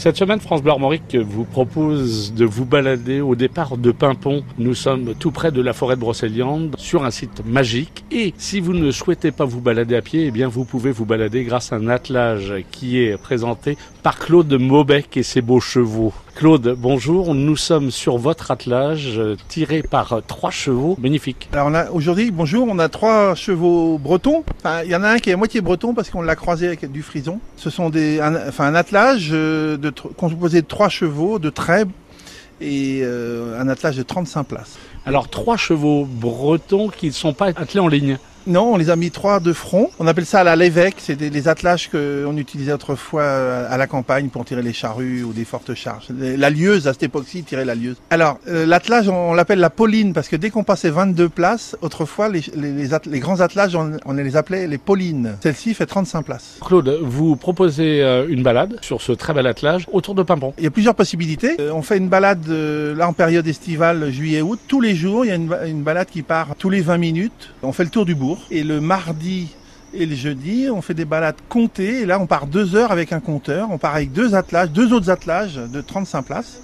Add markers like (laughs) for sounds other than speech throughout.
Cette semaine, France Bleu vous propose de vous balader au départ de Pimpon. Nous sommes tout près de la forêt de Brocéliande sur un site magique. Et si vous ne souhaitez pas vous balader à pied, eh bien vous pouvez vous balader grâce à un attelage qui est présenté par Claude Maubec et ses beaux chevaux. Claude, bonjour. Nous sommes sur votre attelage euh, tiré par trois chevaux magnifiques. Alors aujourd'hui, bonjour, on a trois chevaux bretons. Enfin, il y en a un qui est à moitié breton parce qu'on l'a croisé avec du frison. Ce sont des, un, enfin un attelage euh, de, composé de trois chevaux, de trèbes et euh, un attelage de 35 places. Alors trois chevaux bretons qui ne sont pas attelés en ligne. Non, on les a mis trois de front. On appelle ça à la l'évêque. C'est des, les attelages qu'on utilisait autrefois euh, à la campagne pour tirer les charrues ou des fortes charges. La lieuse, à cette époque-ci, tirait la lieuse. Alors, euh, l'attelage, on, on l'appelle la pauline parce que dès qu'on passait 22 places, autrefois, les, les, les att- les grands attelages, on, on les appelait les paulines. Celle-ci fait 35 places. Claude, vous proposez euh, une balade sur ce très bel attelage autour de Pimpon. Il y a plusieurs possibilités. Euh, on fait une balade euh, là en période estivale, juillet-août. Tous les jours, il y a une balade qui part tous les 20 minutes. On fait le tour du bourg. Et le mardi et le jeudi, on fait des balades comptées. Et là, on part deux heures avec un compteur. On part avec deux attelages, deux autres attelages de 35 places.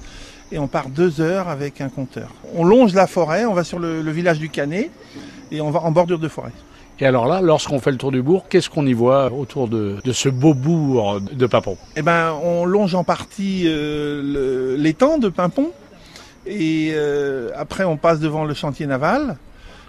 Et on part deux heures avec un compteur. On longe la forêt, on va sur le, le village du Canet et on va en bordure de forêt. Et alors là, lorsqu'on fait le tour du bourg, qu'est-ce qu'on y voit autour de, de ce beau bourg de Pimpon Eh ben, on longe en partie euh, l'étang de Pimpon et euh, après on passe devant le chantier naval.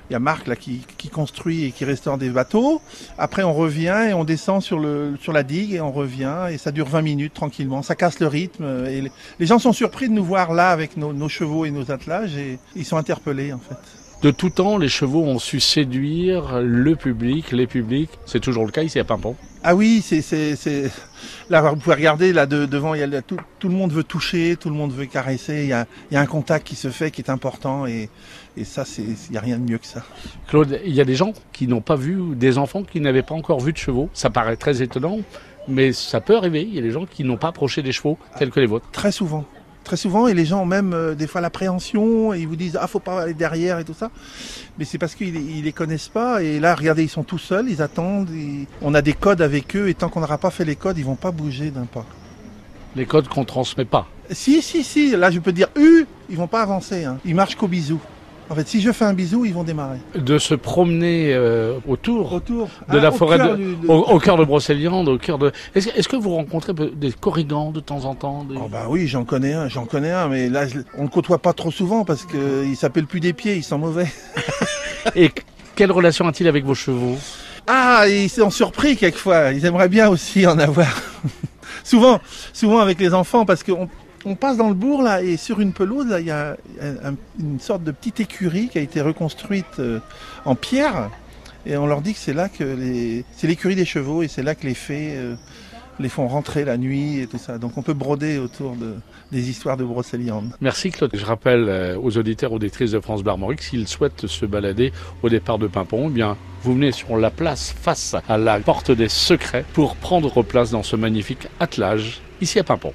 Il y a Marc là qui, qui construit et qui restaure des bateaux. Après on revient et on descend sur le sur la digue et on revient et ça dure 20 minutes tranquillement. Ça casse le rythme et les, les gens sont surpris de nous voir là avec nos, nos chevaux et nos attelages et ils sont interpellés en fait. De tout temps, les chevaux ont su séduire le public, les publics. C'est toujours le cas ici à Pimpon. Ah oui, c'est c'est c'est là vous pouvez regarder là de- devant il y a tout, tout le monde veut toucher, tout le monde veut caresser, il y a il y a un contact qui se fait qui est important et et ça c'est il y a rien de mieux que ça. Claude, il y a des gens qui n'ont pas vu, des enfants qui n'avaient pas encore vu de chevaux. Ça paraît très étonnant, mais ça peut arriver. Il y a des gens qui n'ont pas approché des chevaux tels que les vôtres. Très souvent. Très souvent et les gens ont même euh, des fois l'appréhension et ils vous disent ah faut pas aller derrière et tout ça. Mais c'est parce qu'ils ils les connaissent pas et là regardez ils sont tout seuls, ils attendent, ils- on a des codes avec eux et tant qu'on n'aura pas fait les codes, ils vont pas bouger d'un pas. Les codes qu'on transmet pas. Si, si, si, là je peux dire U, ils vont pas avancer. Hein. Ils marchent qu'au bisou. En fait, si je fais un bisou, ils vont démarrer. De se promener euh, autour Autour de la au forêt, cœur de- au, au cœur de Brocéliande, au cœur de. Est-ce que vous rencontrez des corrigans de temps en temps des- Oh bah oui, j'en connais un, j'en connais un, mais là on le côtoie pas trop souvent parce que il s'appelle plus des pieds, ils sont mauvais. (laughs) Et quelle relation a-t-il avec vos chevaux? Ah, ils sont surpris quelquefois. Ils aimeraient bien aussi en avoir. (laughs) souvent, souvent avec les enfants parce qu'on on passe dans le bourg là et sur une pelouse là il y a un- une sorte de petite écurie qui a été reconstruite euh, en pierre et on leur dit que c'est là que les c'est l'écurie des chevaux et c'est là que les fées euh, les font rentrer la nuit et tout ça. Donc on peut broder autour de, des histoires de Brocéliande. Merci Claude. Je rappelle euh, aux auditeurs, auditrices de France Bleu Armorique, s'ils souhaitent se balader au départ de Pimpon, eh bien, vous venez sur la place face à la porte des secrets pour prendre place dans ce magnifique attelage ici à Pimpon.